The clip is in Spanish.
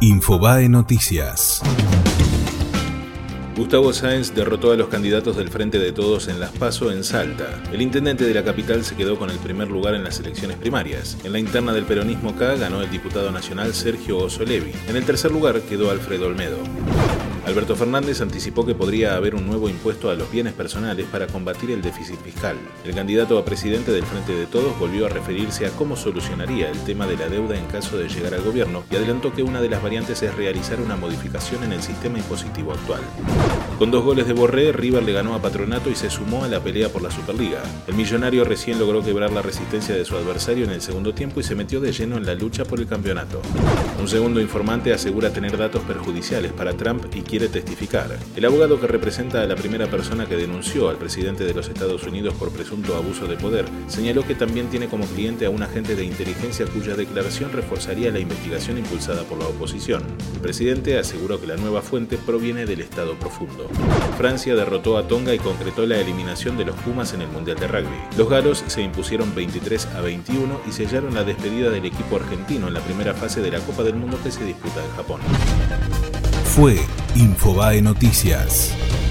Infobae Noticias. Gustavo Sáenz derrotó a los candidatos del Frente de Todos en Las Paso en Salta. El intendente de la capital se quedó con el primer lugar en las elecciones primarias. En la interna del peronismo K ganó el diputado nacional Sergio Osolevi. En el tercer lugar quedó Alfredo Olmedo. Alberto Fernández anticipó que podría haber un nuevo impuesto a los bienes personales para combatir el déficit fiscal. El candidato a presidente del Frente de Todos volvió a referirse a cómo solucionaría el tema de la deuda en caso de llegar al gobierno y adelantó que una de las variantes es realizar una modificación en el sistema impositivo actual. Con dos goles de Borré, River le ganó a Patronato y se sumó a la pelea por la Superliga. El millonario recién logró quebrar la resistencia de su adversario en el segundo tiempo y se metió de lleno en la lucha por el campeonato. Un segundo informante asegura tener datos perjudiciales para Trump y quiere testificar. El abogado que representa a la primera persona que denunció al presidente de los Estados Unidos por presunto abuso de poder señaló que también tiene como cliente a un agente de inteligencia cuya declaración reforzaría la investigación impulsada por la oposición. El presidente aseguró que la nueva fuente proviene del Estado profundo. Francia derrotó a Tonga y concretó la eliminación de los Pumas en el Mundial de Rugby. Los galos se impusieron 23 a 21 y sellaron la despedida del equipo argentino en la primera fase de la Copa del Mundo que se disputa en Japón fue Infobae Noticias.